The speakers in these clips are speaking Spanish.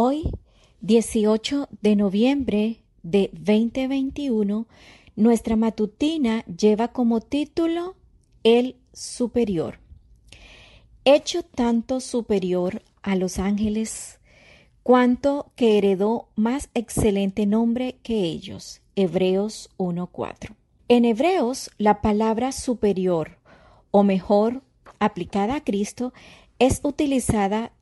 Hoy, 18 de noviembre de 2021, nuestra matutina lleva como título El Superior. Hecho tanto superior a los ángeles, cuanto que heredó más excelente nombre que ellos. Hebreos 1.4. En Hebreos, la palabra superior, o mejor, aplicada a Cristo, es utilizada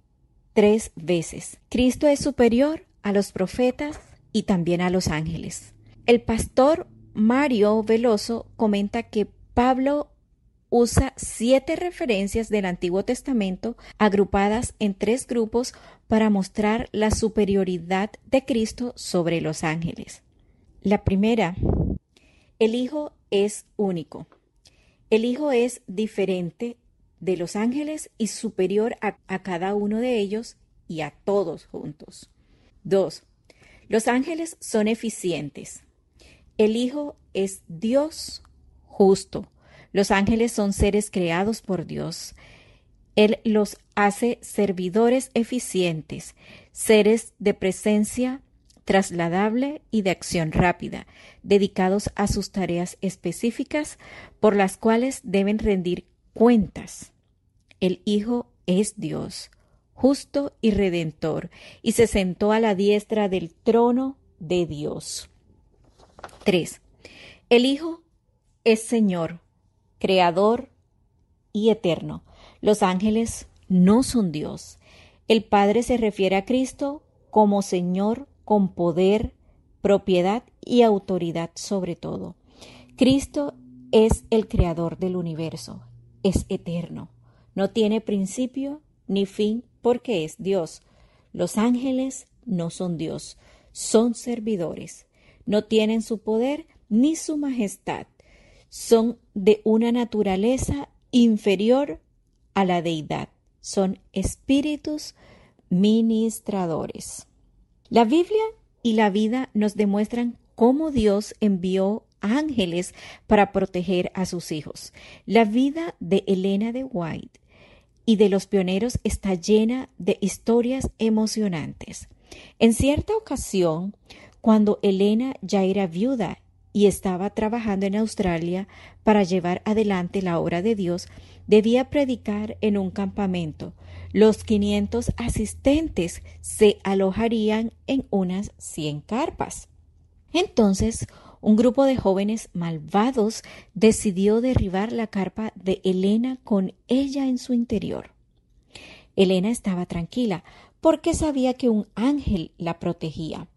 tres veces. Cristo es superior a los profetas y también a los ángeles. El pastor Mario Veloso comenta que Pablo usa siete referencias del Antiguo Testamento agrupadas en tres grupos para mostrar la superioridad de Cristo sobre los ángeles. La primera, el Hijo es único. El Hijo es diferente de los ángeles y superior a, cada uno de ellos y a todos juntos. 2. Los ángeles son eficientes. El Hijo es Dios justo. Los ángeles son seres creados por Dios. Él los hace servidores eficientes, seres de presencia trasladable y de acción rápida, dedicados a sus tareas específicas por las cuales deben rendir cuentas. El Hijo es Dios, justo y redentor, y se sentó a la diestra del trono de Dios. 3. El Hijo es Señor, Creador y eterno. Los ángeles no son Dios. El Padre se refiere a Cristo como Señor con poder, propiedad y autoridad sobre todo. Cristo es el creador del universo, es eterno, no tiene principio ni fin porque es Dios. Los ángeles no son Dios, son servidores, no tienen su poder ni su majestad, son de una naturaleza inferior a la deidad, son espíritus ministradores. La Biblia y la vida nos demuestran cómo Dios envió ángeles para proteger a sus hijos. La vida de Elena de White y de los pioneros está llena de historias emocionantes. En cierta ocasión, cuando Elena ya era viuda y estaba trabajando en Australia para llevar adelante la obra de Dios, debía predicar en un campamento. Los 500 asistentes se alojarían en unas 100 carpas. Entonces, un grupo de jóvenes malvados decidió derribar la carpa de Elena con ella en su interior. Elena estaba tranquila porque sabía que un ángel la protegía.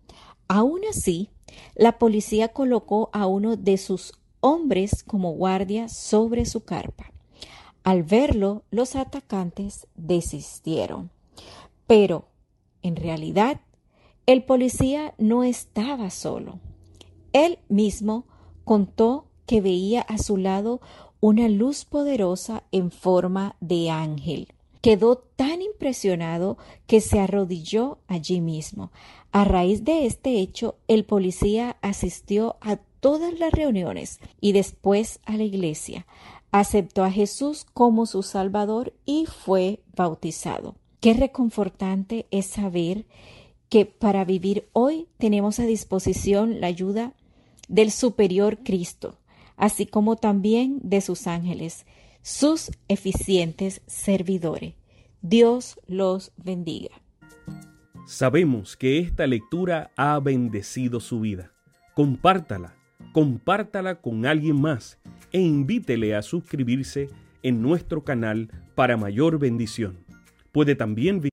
Aún así, la policía colocó a uno de sus hombres como guardia sobre su carpa. Al verlo, los atacantes desistieron. Pero, en realidad, el policía no estaba solo. Él mismo contó que veía a su lado una luz poderosa en forma de ángel. Quedó tan impresionado que se arrodilló allí mismo. A raíz de este hecho, el policía asistió a todas las reuniones y después a la iglesia. Aceptó a Jesús como su Salvador y fue bautizado. Qué reconfortante es saber que para vivir hoy tenemos a disposición la ayuda del superior Cristo, así como también de sus ángeles, sus eficientes servidores. Dios los bendiga. Sabemos que esta lectura ha bendecido su vida. Compártala, compártala con alguien más e invítele a suscribirse en nuestro canal para mayor bendición. Puede también